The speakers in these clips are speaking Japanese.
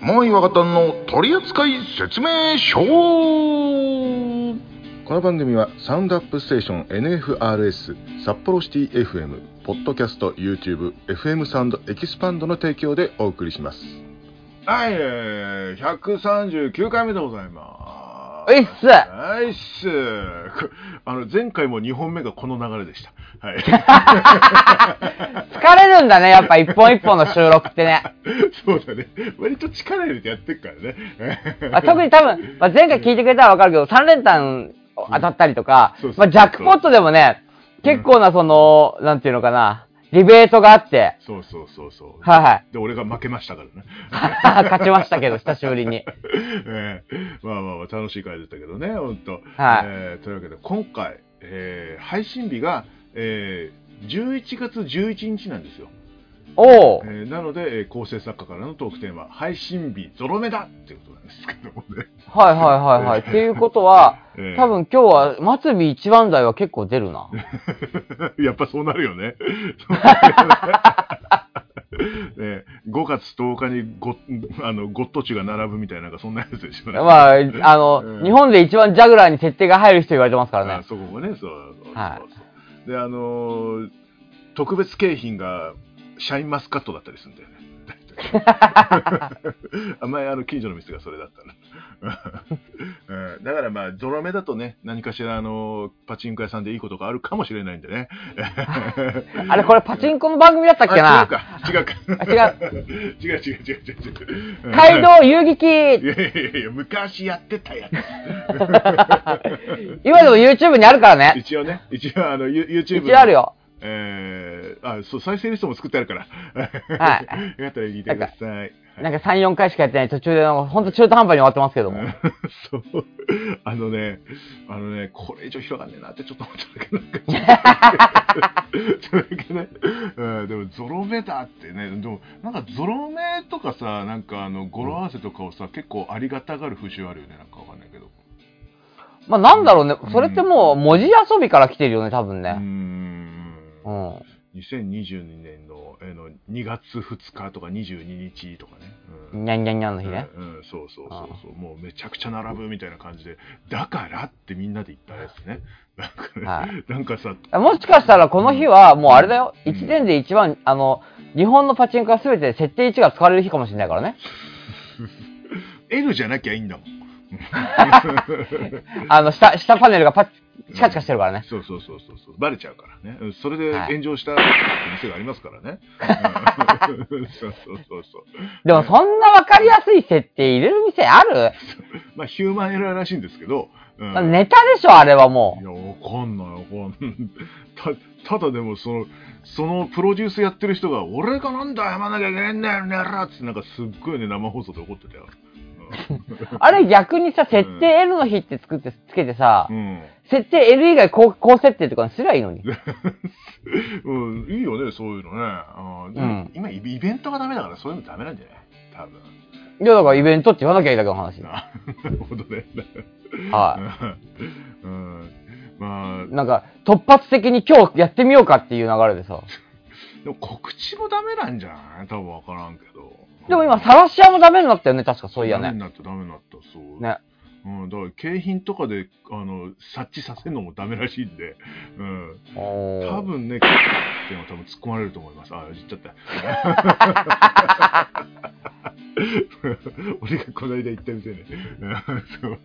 もう岩方の取扱説明書。この番組はサウンドアップステーション NFRS 札幌シティ FM ポッドキャスト YouTube FM サウンドエキスパンドの提供でお送りします。はい、えー、139回目でございますういっすはいっすあの前回も2本目がこの流れでした。はい。疲れるんだね、やっぱ一本一本の収録ってね。そうだね。割と力入れてやってっからね。まあ、特に多分、まあ、前回聞いてくれたらわかるけど、3連単当たったりとか、まあ、ジャックポットでもね、結構なその、なんていうのかな、リベートがあって、そうそうそうそうはいはい。で俺が負けましたからね 勝ちましたけど、久しぶりに。え えまあまあまあ楽しい回でしたけどね、本当。はいえーというわけで、今回、えー配信日が、えー11月11日なんですよ。おうえーなので、えー構成作家からのトークテーマ、配信日ゾロ目だっていうことなんですけどもね。はいはいはいはい。っていうことは、えー多分今日は、末尾一番台は結構出るな。やっぱそうなるよね。ね5月10日にゴあのゴッドチュが並ぶみたいな、なんかそんなやつでしょうね。まあ、あの、うん日本で一番ジャグラーに設定が入る人言われてますからあね。そこもね、そうそうそうはいで、あのー特別景品がシャインマスカットだったりするんだよね。あ前あの近所の店がそれだったの、うん。だからまあゾロ目だとね何かしらあのパチンコ屋さんでいいことがあるかもしれないんでね。あれ、これパチンコの番組だったっけな？あ違うか。違うか。違う。違う違う違う違う違う。街道遊撃いやいやいや昔やってたやつ。今でも YouTube にあるからね。一応ね。一応あの You- YouTube 一応あるよ。えー、あ、そう、再生リストも作ってあるから。はい。よかったら聞いてください。なんか3、4回しかやってない途中で、ほんと中途半端に終わってますけども。そう。あのね、あのね、これ以上広がんねえなってちょっと思ったけど。それ だけね、うん、でもゾロ目だってね、でもなんかゾロ目とかさ、なんかあの語呂合わせとかをさ、結構ありがたがる風習あるよね、なんかわかんないけど。まあなんだろうね。それってもう文字遊びから来てるよね、多分ね。ん。うん。2022年のえーの2月2日とか22日とかね。うんにゃんにゃんにゃんの日ね。うんうん、そうそうそうそう、もうめちゃくちゃ並ぶみたいな感じで、だからってみんなで言ったやつね。なんかね、はいなんかさ、もしかしたらこの日はもうあれだよ。1年で一番、あの、日本のパチンコは全て設定1が使われる日かもしれないからね。L じゃなきゃいいんだもん。あの、下、下パネルがパチ、チカチカしてるからね。そうそうそうそうそう、バレちゃうからね。うんそれではい炎上した 店がありますからね。うん そうそうそうそう。でもそんなわかりやすい設定入れる店ある、まあ、ヒューマンエラーらしいんですけど、うんまあネタでしょ、あれはもいや、わかんない、わかんない。た、ただでも、その、そのプロデュースやってる人が、俺がなんだ、やまなきゃいけないんだよ、ねらって、なんかすっごいね、生放送で怒ってたよ。う。あれ逆にさ、設定 L の日って作って、つけてさう、ん。設定 L 以外高高設定とかにすりゃいいのに。うん、いいよね、そういうのね。あーでもうん今イ、イベントがダメだから、そういうのダメなんじゃない？多分。いや、だからイベントって言わなきゃいいだけの話。な なるほどね。はうん。まあい。、なんか、突発的に今日やってみようかっていう流れでさ。でも告知もダメなんじゃない？多分わからんけど。でも今、サラシアもダメになったよね、確かそういやね。ダメになった、ダメになった、そう。ね。うん、だから景品とかであの察知させるのもダメらしいんで、うん、多分ね、っていうのは多分突っ込まれると思います。あ、言っちゃった。俺がこの間言った店ね。そう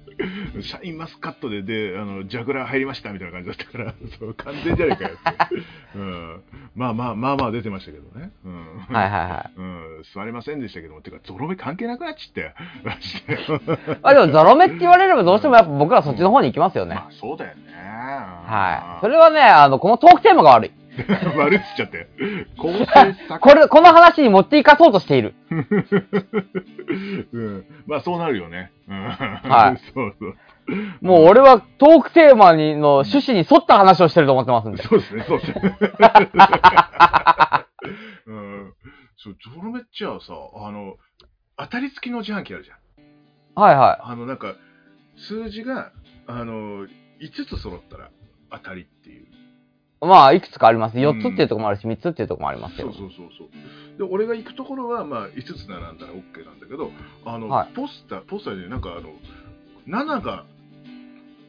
シャインマスカットで、で、あの、ジャグラー入りましたみたいな感じだったから、そう、完全じゃねえかよって。うん。まあまあ、まあまあ出てましたけどね。うん。はいはいはい。うん、座りませんでしたけども、てか、ゾロ目関係なくなっちゃって。あでも、ゾロ目って言われればどうしてもやっぱ僕らそっちの方に行きますよねま。あ、そうだよね。はい。それはね、あの、このトークテーマが悪い。悪いっつっちゃって。構成作これ、この話に持っていかそうとしている。うん、まあそうなるよね。うん、はい そうそう。もう俺はトークテーマにの趣旨に沿った話をしてると思ってますんで。そうですね、そうですね。うん、そう、ゾロ目っちゃさ、あの、当たり付きの自販機あるじゃん。はいはあの、なんか、数字が、あの、5つ揃ったら当たりっていう。い。まあ、いくつかあります。4つっていうところもあるし、3つっていうところもありますけどそう。そうそうそう。で俺が行くところは、まあ、5つ並んだら OK なんだけどあの、はいポスターポスターでなんかあの7が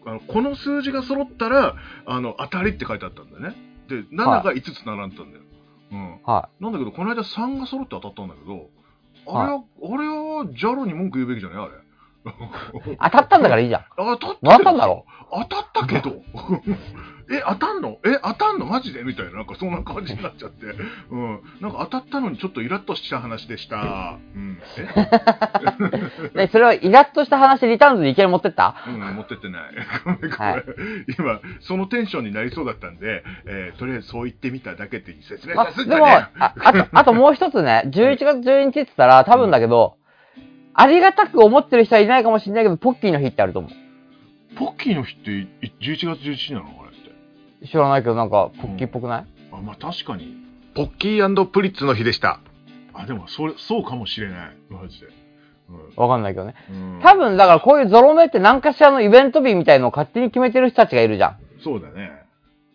あのこの数字が揃ったらあの当たりって書いてあったんだよねで7が5つ並んでたんだよ、うん、はなんだけどこの間3が揃って当たったんだけどあれは、あれはジャロに文句言うべきじゃない？あれい。当たったんだからいいじゃん。当たったもらったんだろ当たったけどえ当たんの？え当たんの？マジで？みたいななんかそんな感じになっちゃって。うん。なんか当たったのにちょっとイラッとした話でした。うん。え？で、それをイラッとした話、リターンズにいきなり持ってった？うん持ってってない。はい。今そのテンションになりそうだったんで、えーとりあえずそう言ってみただけって説明まさせてでも、ああと、あともう一つね、11月12日って言ったら、多分だけど、ありがたく思ってる人はいないかもしれないけど、ポッキーの日ってあると思ポッキーの日ってい11月11日なの？あれ。知らないけど、なんか、ポッキーっぽくない、あまあ確かに。ポッキープリッツの日でした。あでもそれそうかもしれない。マジで。わかんないけどね。うん、うん多分、だからこういうゾロ目って何かしらのイベント日みたいのを勝手に決めてる人たちがいるじゃん。そうだね。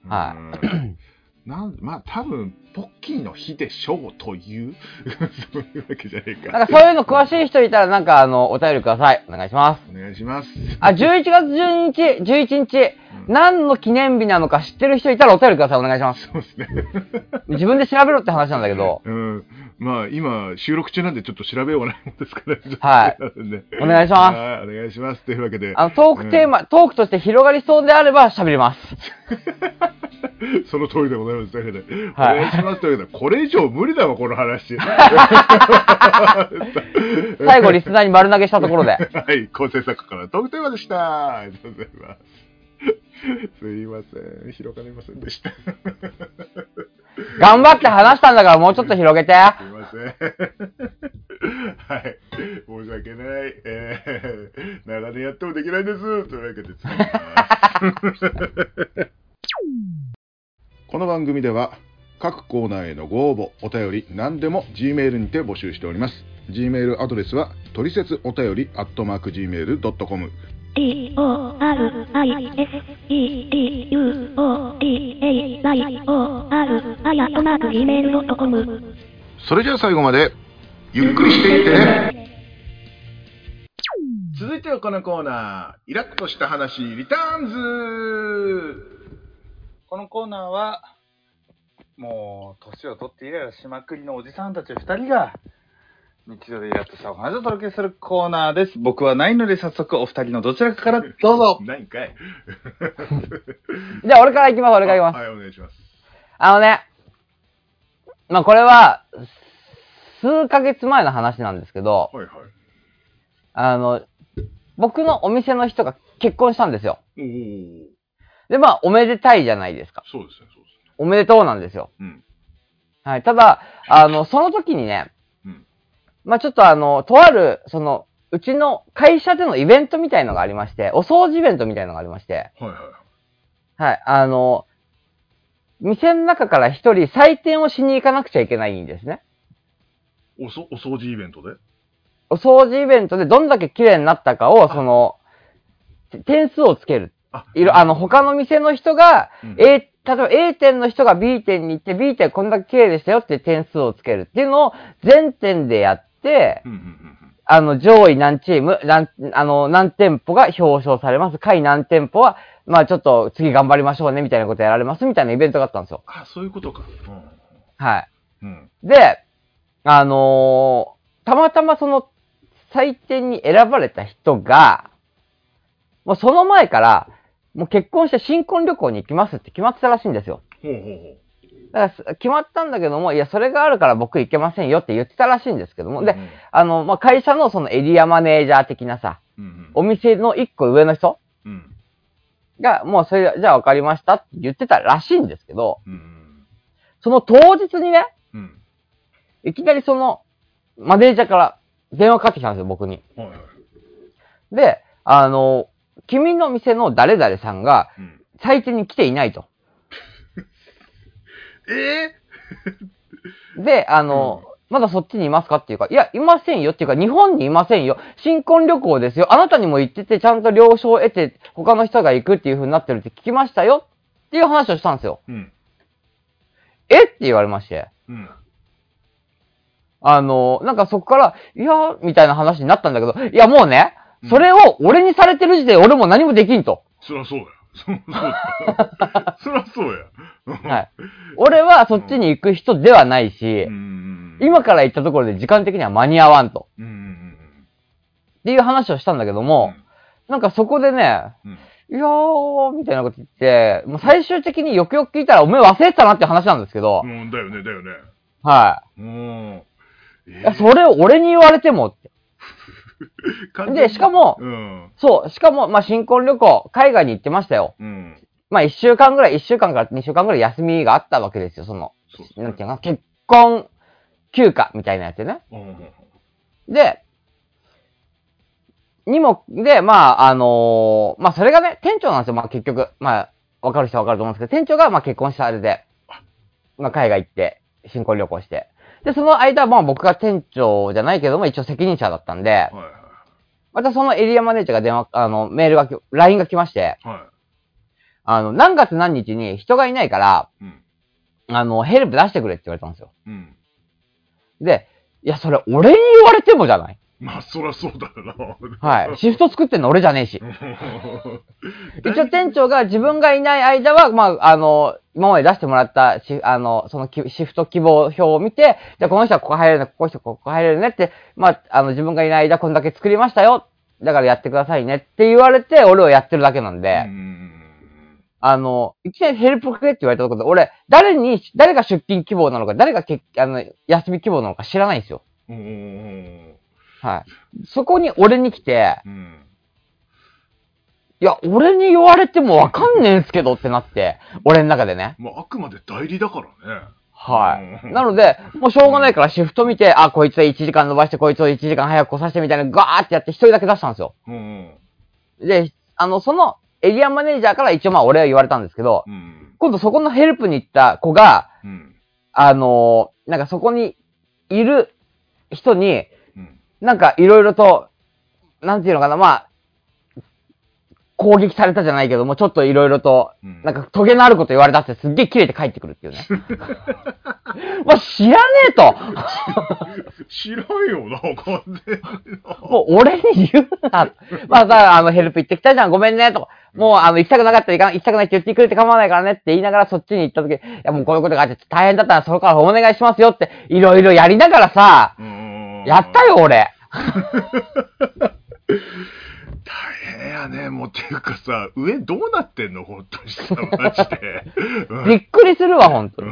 はうんなんまあ多分ポッキーの日でしょうという そういうわけじゃねえか。なんかそういうの詳しい人いたら、なんかあの、お便りください。お願いします。お願いします。あ、11月12日、11日、うん何の記念日なのか知ってる人いたらお便りください。お願いします。そうですね。自分で調べろって話なんだけど、うん。まあ今収録中なんでちょっと調べようがないもんですから。はいねお願いしますはいお願いします。というわけで。あの、トークテーマ、トークとして広がりそうであれば喋ります。その通りでございます。というわけで、はいお願いします。というわけで、これ以上無理だわ、この話。最後、リスナーに丸投げしたところで。はい、構成作家からトークテーマでした。ありがとうございます。すいません、広がりませんでした。す頑張って話したんだからもうちょっと広げて。いません。はい、申し訳ない。えー、長年やってもできないです。というわけで次。この番組では各コーナーへのご応募、お便り、何でも G メールにて募集しております。G メールアドレスは、トリセツお便り、アットマーク Gmail.com。D O R I S E D U O D A Y O R あやとマーク Gmail.com それじゃあ最後まで、ゆっくりしていってね。続いてはこのコーナー、イラッとした話、リターンズこのコーナーは、もう、年を取ってイライラしまくりのおじさんたち二人が、日常でイラッとしたお話をお届けするコーナーです。僕はないので、早速お二人のどちらかからどうぞ。何かい じゃあ俺から行きます、俺から行きます。はい、お願いします。あのね、まあこれは、数ヶ月前の話なんですけど、はいはい。あの、僕のお店の人が結婚したんですよ。おおで、まあ、おめでたいじゃないですか。そうですね、そうですね。おめでとうなんですよ。うん。はい。ただ、あの、その時にね、うん。まあちょっとあの、とある、その、うちの会社でのイベントみたいのがありまして、お掃除イベントみたいのがありまして、はいはい。はい。あの、店の中から一人採点をしに行かなくちゃいけないんですね。おそお掃除イベントで？お掃除イベントでどんだけ綺麗になったかを、その、点数をつける。あいろ、あの、他の店の人が、うん A、例えば A 店の人が B 店に行って B 店こんだけ綺麗でしたよって点数をつけるっていうのを全店でやって、うんうんうんあの、上位何チーム、何、あの、何店舗が表彰されます。下位何店舗は、まあちょっと次頑張りましょうねみたいなことやられますみたいなイベントがあったんですよ。あ、そういうことか。はい。うん。うん。で、あのーたまたまその採点に選ばれた人が、もうその前から、もう結婚して新婚旅行に行きますって決まってたらしいんですよ。ほうほうほだからす決まったんだけども、いや、それがあるから僕行けませんよって言ってたらしいんですけども、う。で、あの、まあ、会社のそのエリアマネージャー的なさ、うんうん、お店の一個上の人うん。が、もうそれ、じゃあ分かりましたって言ってたらしいんですけど、うんうん。その当日にね、うん。いきなりその、マネージャーから電話かかってきたんですよ、僕に。はいはい。で、あの、君の店の誰々さんがうん。採点に来ていないと。え で、あの、まだそっちにいますかっていうか、いや、いませんよっていうか、日本にいませんよ。新婚旅行ですよ。あなたにも行ってて、ちゃんと了承を得て、他の人が行くっていう風になってるって聞きましたよ。っていう話をしたんですよ。ー、うん。え？って言われまして。うん。あの、なんかそこから、いや、みたいな話になったんだけど、いやもうねうん、それを俺にされてる時点で俺も何もできんと。そりゃそうや。そりゃそうや。はい。俺はそっちに行く人ではないし。今から行ったところで時間的には間に合わんと。っていう話をしたんだけどうん。も、なんかそこでね、うん、いやー、みたいなこと言って、もう最終的によくよく聞いたら、お前忘れてたなって話なんですけどう、ん。だよね、だよね。はうん。い。えいや、それを俺に言われてもっ で、しかも、うん。そう、しかも、まあ、新婚旅行、海外に行ってましたよ。うん。まあ、一週間ぐらい、一週間から二週間ぐらい休みがあったわけですよ、その、そなんていうのかな、結婚休暇みたいなやつね。うんうんで、にも、で、まあ、あのーまあ、それがね、店長なんですよ、まあ、結局。まあ、わかる人はわかると思うんですけど、店長が、まあ、結婚したあれで、まあ、海外行って、新婚旅行して。で、その間、まあ、僕が店長じゃないけども、一応責任者だったんで、はいはいまたそのエリアマネージャーが電話、あの、メールがき、LINE が来まして、はあの、何月何日に人がいないから、い。うん。あの、ヘルプ出してくれって言われたんですよ。うん。で、いや、それ俺に言われてもじゃない？まあ、そりゃそうだよな。はい。シフト作ってんの俺じゃねえし。一応店長が自分がいない間は、まあ、あの、今まで出してもらったし、あの、そのきシフト希望表を見て、じゃあこの人はここ入れるね、この人はここ入れるねって、まあ、あの、自分がいない間こんだけ作りましたよ。だからやってくださいねって言われて、俺をやってるだけなんで、うんあの、いきなりヘルプくれって言われたところで、俺、誰に、誰が出勤希望なのか、誰がけあの、休み希望なのか知らないんですよ。うんはい。そこに俺に来て、うんいや、俺に言われてもわかんねえんすけどってなって、俺の中でね。まあ、あくまで代理だからね。はい。うんなので、もうしょうがないからシフト見て、あ、こいつは1時間伸ばして、こいつを1時間早く来させてみたいな、ガーってやって一人だけ出したんですよ。うんうんで、あの、そのエリアマネージャーから一応まあ俺は言われたんですけど、うん今度そこのヘルプに行った子が、うんあのなんかそこにいる人に、うんなんかいろいろと、なんていうのかな、まあ、攻撃されたじゃないけども、ちょっといろいろと、うんなんかトゲのあること言われたってすっげえ切れて帰ってくるっていうね。まあ知らねえと 知らんよな、完全。もう俺に言うな。まあさ、あのヘルプ行ってきたじゃん、ごめんね、とか。もうあの行きたくなかったら行かな行きたくないって言ってくれて構わないからねって言いながらそっちに行った時、いやもうこういうことがあって大変だったらそこからお願いしますよって、いろいろやりながらさ、うんやったよ俺。大変やね、もうっていうかさ、上どうなってんの、本当にさ、マジで。うんびっくりするわ、ほんとに。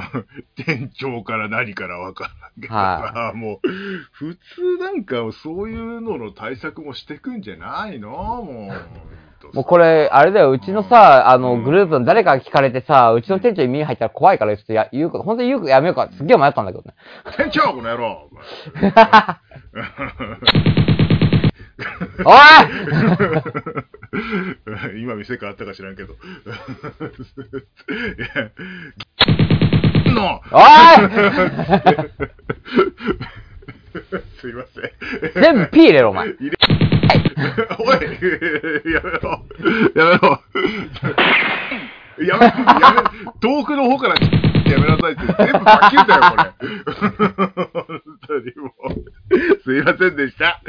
店長から何からわからんけどはさ、もう、普通なんかそういうのの対策もしてくんじゃないの？もう。もうこれ、あれだよ、うちのさ、あの、うんグループの誰かが聞かれてさ、うちの店長に耳入ったら怖いから、ちょっとや言うこと、本当に言うことやめようか、すっげえ迷ったんだけどね。店長この野郎 おい 今店変わったか知らんけど。いおすいません。い全部 P 入れろ、お前。おいやめろやめろやめ、やめ、遠くの方からやめなさいって全部バキューだよ、これ。本当にもう。すいませんでした。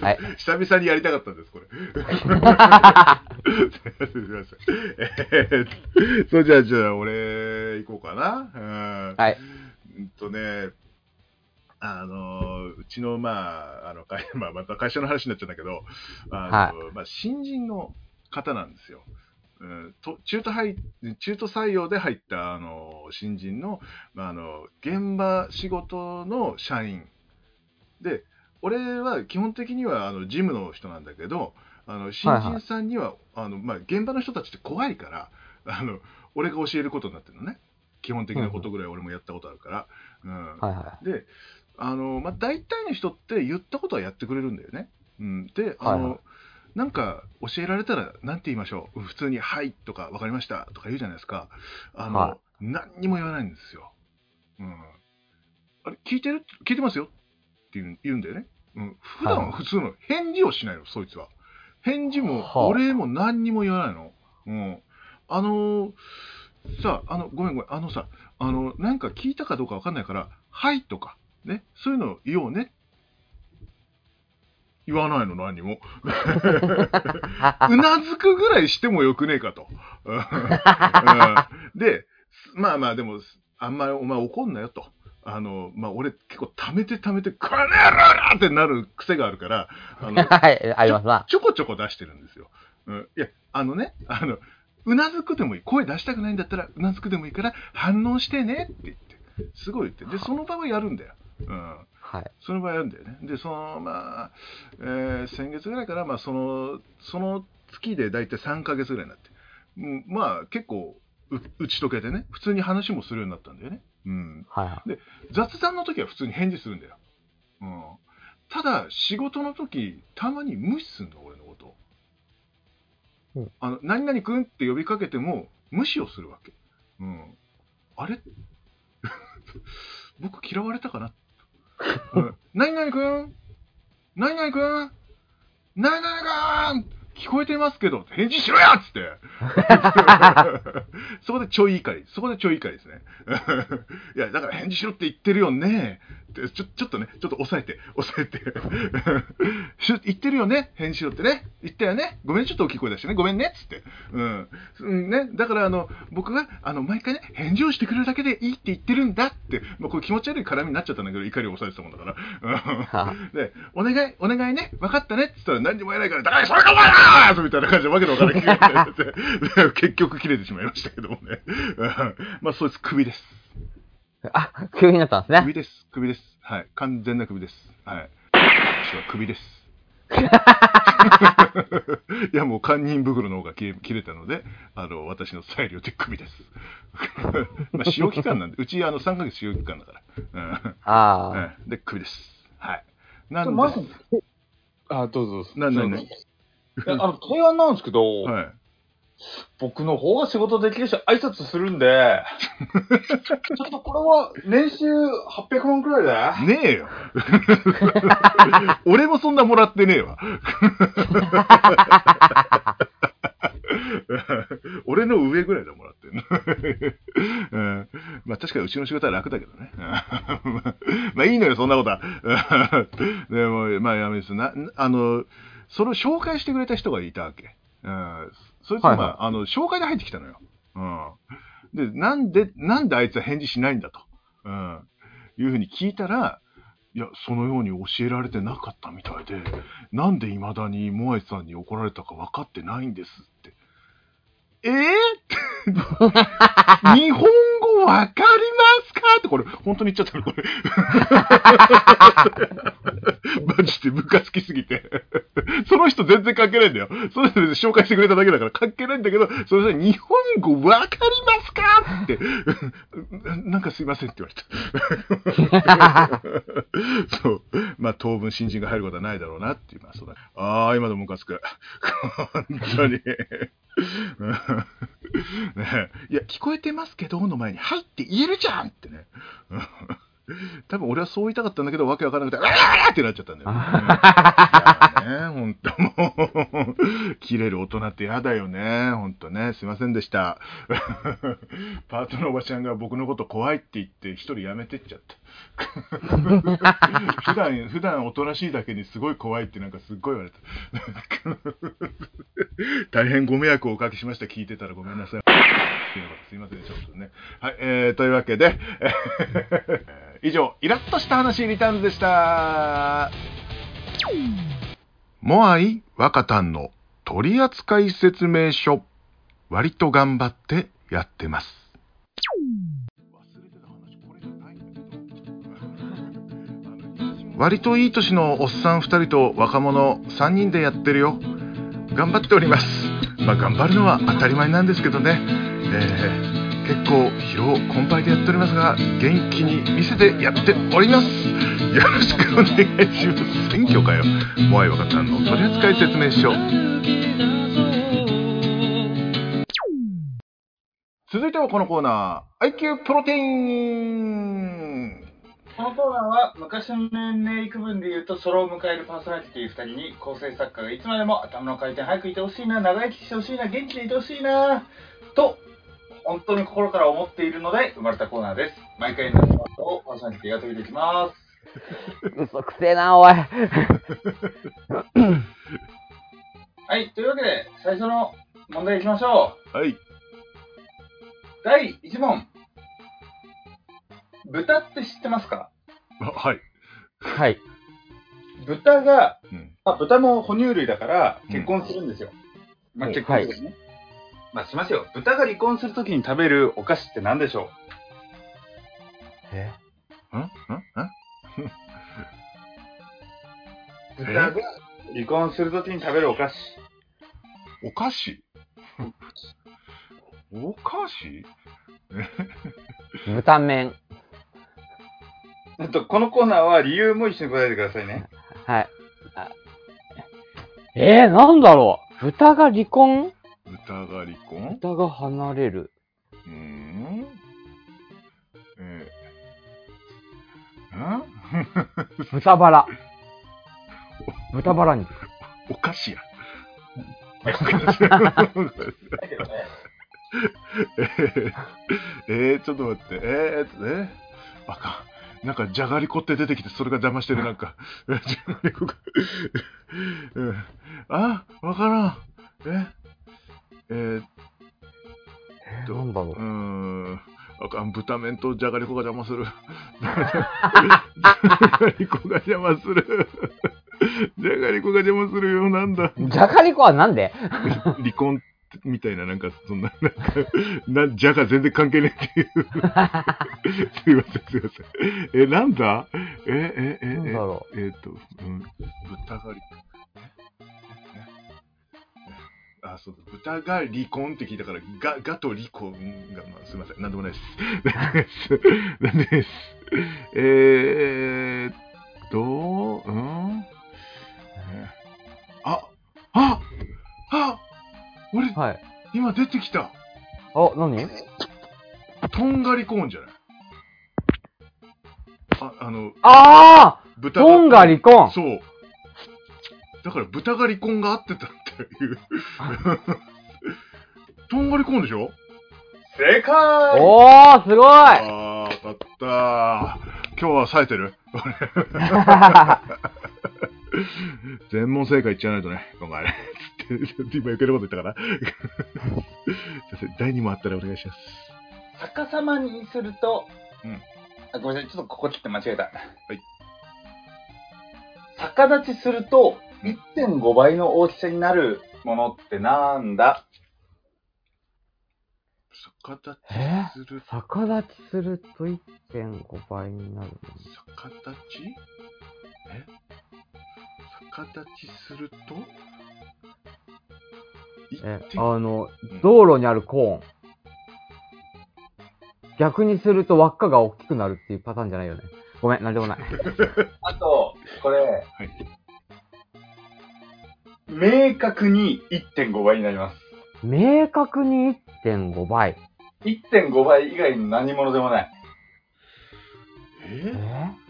はい久々にやりたかったんです、これ。すいません。すいません。えーそれじゃあ、じゃあ、俺、行こうかな。うんはい。うんとね、あの、うちの、まあ、あの、会まあ、また会社の話になっちゃうんだけど、あの、まあ、新人の方なんですよ。うん、と中途入中途採用で入ったあの新人の,、まあ、あの現場仕事の社員。で俺は基本的にはあの事務の人なんだけどあの新人さんには、あのまあ、現場の人たちって怖いからあの俺が教えることになってるのね。基本的なことぐらい俺もやったことあるから、うん。はいはであの、まあ、大体の人って言ったことはやってくれるんだよね。うん、であの、はいはい。なんか教えられたら何て言いましょう。普通に「はい」とか「分かりました」とか言うじゃないですか。あの、は何にも言わないんですよ。うん、あれ聞いてる？聞いてますよって言う言うんだよね。うん、普段は普通の返事をしないのそいつは。返事もはあ。お礼も何にも言わないの。うん、あのさあのごめんごめん。あのさあのなんか聞いたかどうかわかんないから「はい」とかね、そういうのを言おうね。言わないの、何も。うなずくぐらいしてもよくねえかと。で、まあまあ、でも、あんまりお前怒んなよと。あの、まあ、俺結構溜めて溜めて、この野郎だってなる癖があるから、あの、はい、ありますな。ちょこちょこ出してるんですよ。うん、いや、あのね、あの、うなずくでもいい。声出したくないんだったら、うなずくでもいいから、反応してねって言って、すごい言って。で、その場はやるんだよ。うん。はい。その場合やるんだよね。で、その、まあ、えー先月ぐらいから、まあ、その、その月で大体3ヶ月ぐらいになって、うん、まあ、結構、う打ち解けてね、普通に話もするようになったんだよね。うん。はいはい。雑談の時は普通に返事するんだよ。うん。ただ、仕事の時、たまに無視すんの、俺のこと。うんあの、何々くんって呼びかけても、無視をするわけ。うん。あれ？僕嫌われたかな、うん、何々くん。何々くん。何々くん。聞こえてますけど、返事しろよっつって。そこでちょい怒り。そこでちょい怒りですね。いや、だから返事しろって言ってるよね。ちょちょっとね、ちょっと抑えて、抑えて。し言ってるよね。返事しろってね。言ったよね。ごめん、ちょっと大きい声出してね。ごめんね。っつって。うん。うんね。だから、あの、僕が、あの、毎回ね、返事をしてくれるだけでいいって言ってるんだって、まあ、これ気持ち悪い絡みになっちゃったんだけど、怒りを抑えてたもんだから。うんで、お願い、お願いね、分かったねって言ったら何にも言えないから、だからそれがお前だみたいな感じでわけのわからない 結局切れてしまいましたけどもね。うんまあ、そいつ首です。あ、急になったんですね。首です。首です。はい。完全な首です。はい。私は首です。いや、もう堪忍袋の方が切れ切れたので、あの、私の裁量で首です。まあ、使用期間なんで、うち、あの、3ヶ月使用期間だから。うんあうんで、首です。はい。なんで、あ、どうぞどうぞ。ななないやあの、提案なんですけど、はい。僕の方が仕事できるし、挨拶するんで、ちょっとこれは年収800万くらいだねえよ。俺もそんなもらってねえわ。俺の上ぐらいでもらってんの。うんまあ確かにうちの仕事は楽だけどね。まあいいのよ、そんなことは。でも、まあやめですな。あの、それを紹介してくれた人がいたわけ。うん、そいつが、はいはいまあ、あの、紹介で入ってきたのよ。うん。で、なんで、なんであいつは返事しないんだと。うん。いうふうに聞いたら、いや、そのように教えられてなかったみたいで、なんで未だにモアイさんに怒られたか分かってないんですって。えー、日本語分かりますか？ってこれ、本当に言っちゃったのこれ。マジでムカつきすぎて。その人全然関係ないんだよ。その人別に紹介してくれただけだから関係ないんだけど、それで日本語分かりますか？って、なんかすいませんって言われた。そう。まあ当分新人が入ることはないだろうなっていう、まあそうだ。ああ、今でもムカつく。本当に。ねいや、聞こえてますけどの前に、はいって言えるじゃんってね。う ん多分俺はそう言いたかったんだけど、わけわからなくて、うわーってなっちゃったんだよね。いやね、ほんともう、切れる大人って嫌だよね。ほんとね、すいませんでした。パートのおばちゃんが僕のこと怖いって言って、一人辞めてっちゃった。普段、普段おとなしいだけにすごい怖いってなんかすっごい言われた。大変ご迷惑をおかけしました。聞いてたらごめんなさい。すいません、ちょっとね。はい、えー、というわけで、えー以上、イラッとした話リターンズでした。モアイ若旦の取扱説明書、割と頑張ってやってます。割といい年のおっさん2人と若者3人でやってるよ。頑張っております。まあ頑張るのは当たり前なんですけどね。えー結構疲労困憊でやっておりますが、元気に見せてやっております。よろしくお願いします。選挙かよ。モアイ若さんの取扱説明書。続いてはこのコーナー、IQ プロテインこのコーナーは昔の年齢区分で言うとソロを迎えるパーソナリティ2人に構成作家がいつまでも頭の回転早くいてほしいな長生きしてほしいな元気でいてほしいなと本当に心から思っているので生まれたコーナーです毎回の質問をパーソナリティがきます嘘くせえな、おい。はい、というわけで、最初の問題いきましょう。はい。第1問。豚って知ってますか？あはい。はい。豚が、うん。まあ、豚も哺乳類だからうん結婚するんですよ。まあ、うん結婚するね。まあ、しますよ。豚が離婚するときに食べるお菓子って何でしょえ？ん？ん？ん？う 豚が離婚するときに食べるお菓子。お菓子？お菓子？豚麺。えっと、このコーナーは理由も一緒に答えてくださいね。はい。あえー、なんだろう。豚が離婚？豚が離婚？豚が離れる。うーんえー、ん 豚バラ。豚バラ肉。お菓子や。えー、えー、ちょっと待って、えー、えー、あかん。なんか、じゃがりこって出てきて、それが邪魔してる、なんか。じゃがりこが。うん、あ、わからん。ええー、えー、なんだろうーう。ん。あかん、豚麺とじゃがりこが邪魔する。じゃがりこが邪魔する。じゃがりこが邪魔するよ、なんだ。じゃがりこはなんで？離婚みたいな、なんか、そんな、なんか、な、じゃが全然関係ないっていう。すいません、すいません。え、なんだ？え、え、え、え、ろえっ、と、うん、豚が離あ、そうだ、豚が離婚って聞いたから、が、がと離婚が、まあ、すいません、なんでもないです。なんでです。えーっと、うん？えあ、あ、あ、俺、う。はい。今出てきた。あ、何？とんがりコーンじゃない？あ、あの、あ豚ートンが離婚そう。だから豚が離婚が合ってたいう。とんがりコーンでしょ？正解おー、すごいあー、よかった今日は冴えてる？全問正解いっちゃわないとね、今回ね。つって今余計なこと言ったから。第2問あったらお願いします。逆さまにすると、うんあごめんなさい、ちょっとここ切って間違えた。い逆立ちすると、1.5倍の大きさになるものってなんだ？逆立え？ちする、逆立ちすると1.5倍になる逆立ち？え？逆立ちすると？え、1.5あのうん、道路にあるコーン。逆にすると輪っかが大きくなるっていうパターンじゃないよね。ごめん、なんでもない。あと、これ、はい。明確に1.5倍になります。明確に1.5倍。1.5倍以外の何物でもない。え？え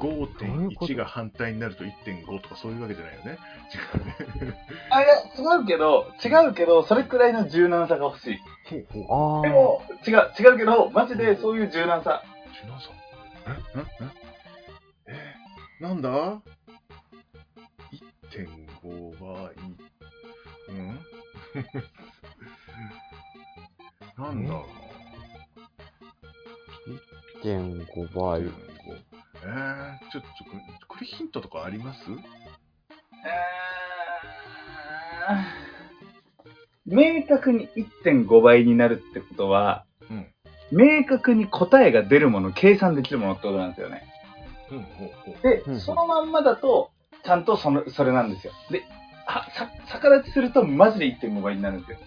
どういうこ5.1とが反対になると1.5とかそういうわけじゃないよね。違うね。あ、いや、違うけど、違うけど、それくらいの柔軟さが欲しい。あー。でも、違う、違うけど、マジでそういう柔軟さ。ジュナさ？ん。え？え？え？なんだ？1.5うな。倍。1.5えー、ちょっとこれ、これヒントとかあります？明確に1.5倍になるってことは、うん。明確に答えが出るもの、計算できるものってことなんですよね。ほうほうほう。でうんうん、そのまんまだと、ちゃんとその、それなんですよ。で、は、さ、逆立ちするとマジで1.5倍になるんですよ。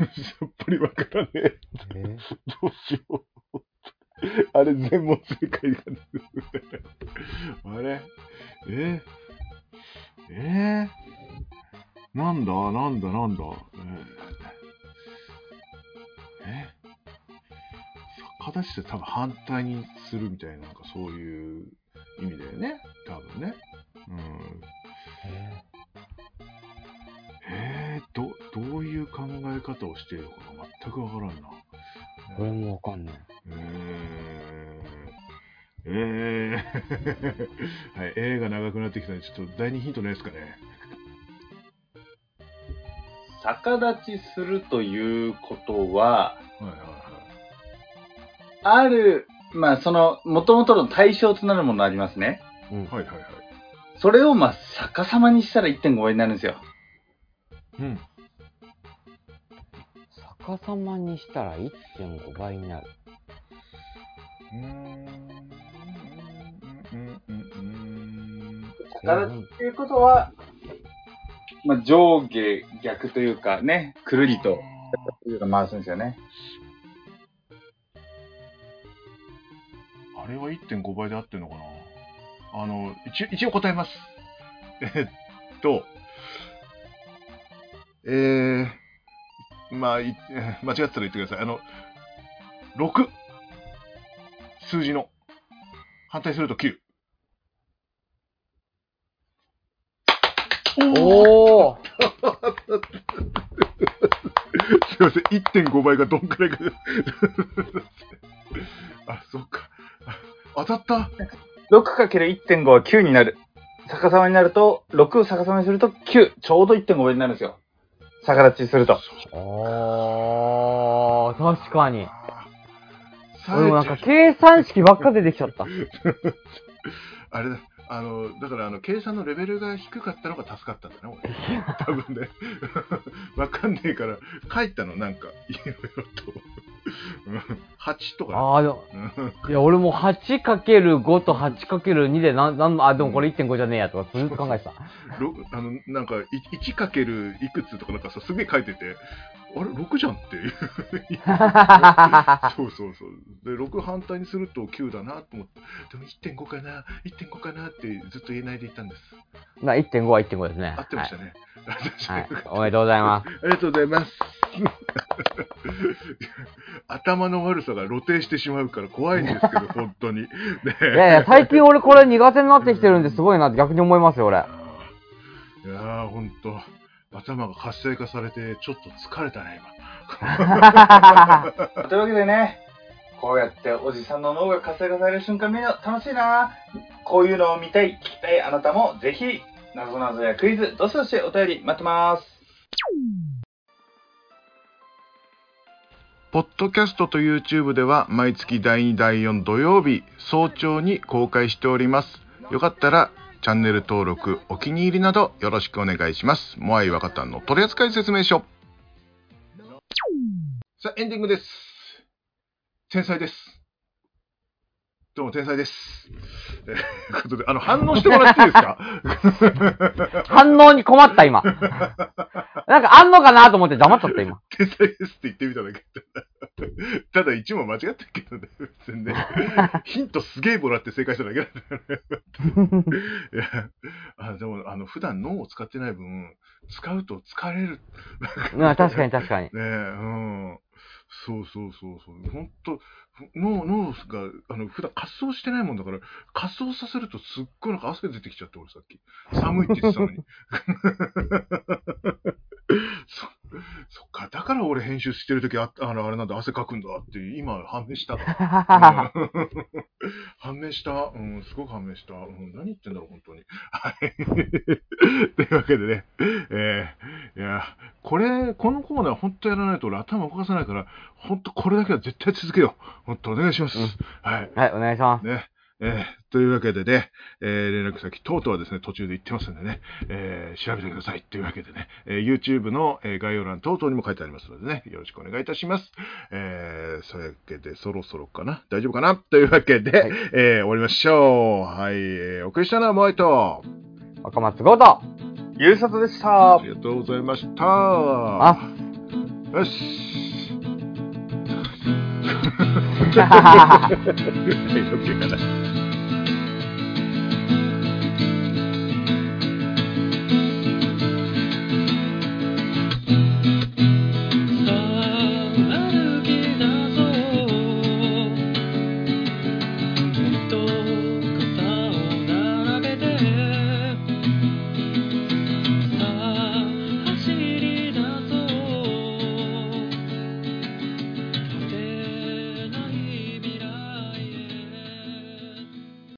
やっぱりわからねえ。え？どうしよう。あれ、全問正解があれ？え？ー、え？ー、なんだ？なんだ？なんだ？え？ー、え？逆立ちって多分反対にするみたいな、なんかそういう意味だよね。多分ね。え方をしているのかが全くわからんな。これもわかんない。えー、えー、はい、A が長くなってきたんで、ちょっと第二ヒントないですかね。逆立ちするということは、はいはいある、まあ、その、元々の対象となるものありますね。うん。はい。はいはいはい。それを、まあ、逆さまにしたら1.5倍になるんですよ。うん。逆さまにしたら1.5倍になる。うーん。うんうんうん逆立ちっていうことは、まあ、上下逆というかね、くるりと回すんですよね。あれは1.5倍で合ってるのかなあの、一応一応答えます。えっと、えー、まあ、間違ってたら言ってください。あの、6。数字の。反対すると9。おー すいません、1.5倍がどんくらいか。あ、そっか。あ当たった？6×1.5 は9になる。逆さまになると、6を逆さまにすると9。ちょうど1.5倍になるんですよ。逆立ちすると。おー、確かに。さ俺もなんか計算式ばっか出てきちゃった。あれだ、あの、だからあの、計算のレベルが低かったのが助かったんだね、俺。多分ね。わかんねえから、書いたの、なんか、いろいろと。うん8とか。あー、でもうんいや、俺も 8×5 と 8×2 でなん、なん、あ、でもこれ1.5じゃねえやとかずっと考えてた。ろあの、なんか、い1かけるいくつとかなんかさ、すげえ書いてて、あれ、6じゃんっていう。そうそうそう。で、6反対にすると9だなと思って、でも1.5かな、1.5かなってずっと言えないでいたんです。な1.5は1.5ですね。合ってましたね。はい。はい。おめでとうございます。ありがとうございます。頭の悪さが露呈してしまうから怖いんですけど、本当に。ねいやいや、最近俺これ苦手になってきてるんですごいなって逆に思いますよ、俺。いやー、ほんと、頭が活性化されて、ちょっと疲れたね、というわけでね、こうやっておじさんの脳が活性化される瞬間見るの楽しいな。こういうのを見たい、聞きたいあなたもぜひ、なぞなぞやクイズ、どしどしお便り待ってます。ポッドキャストと YouTube では毎月第2第4土曜日早朝に公開しております。よかったらチャンネル登録お気に入りなどよろしくお願いします。モアイ若旦の取扱説明書。さあエンディングです天才です。どうも天才ですということであの反応してもらっていいですか？反応に困った、今。なんかあんのかなと思って黙っちゃった、今。天才ですって言ってみただけただ一問間違ってるけどね、別にね。ヒントすげえもらって正解しただけなんだよね。いや、あでも、あの、普段脳を使ってない分、使うと疲れる。うん、確かに確かに。ねえ、うん。そうそうそうそう。本当脳、脳が、あの、普段活動してないもんだから、活動させるとすっごいなんか汗出てきちゃって、俺さっき。寒いって言ってたのに。そ、そっか、だから俺編集してるとき、ああの、あれなんだ、汗かくんだって、今判明した。判明した。うん、すごく判明した。うん、何言ってんだろう、本当に。はい。というわけでね、えー、いや、これ、このコーナー本当やらないと俺頭動かせないから、本当これだけは絶対続けよう。本当お願いします。うんはい。はい、お願いします。ね。えーというわけでね、えー連絡先等々はですね、途中で言ってますんでね、えー調べてくださいというわけでね、えー YouTube の、えー概要欄等々にも書いてありますのでね、よろしくお願いいたします。えー、そういうわけで、そろそろかな？大丈夫かな？というわけで、はいえー終わりましょう。はい、えーお送りしたのはモアイと、若松ゴート。ゆうさとでしたあ。りがとうございました。あよし。はい、OK かな。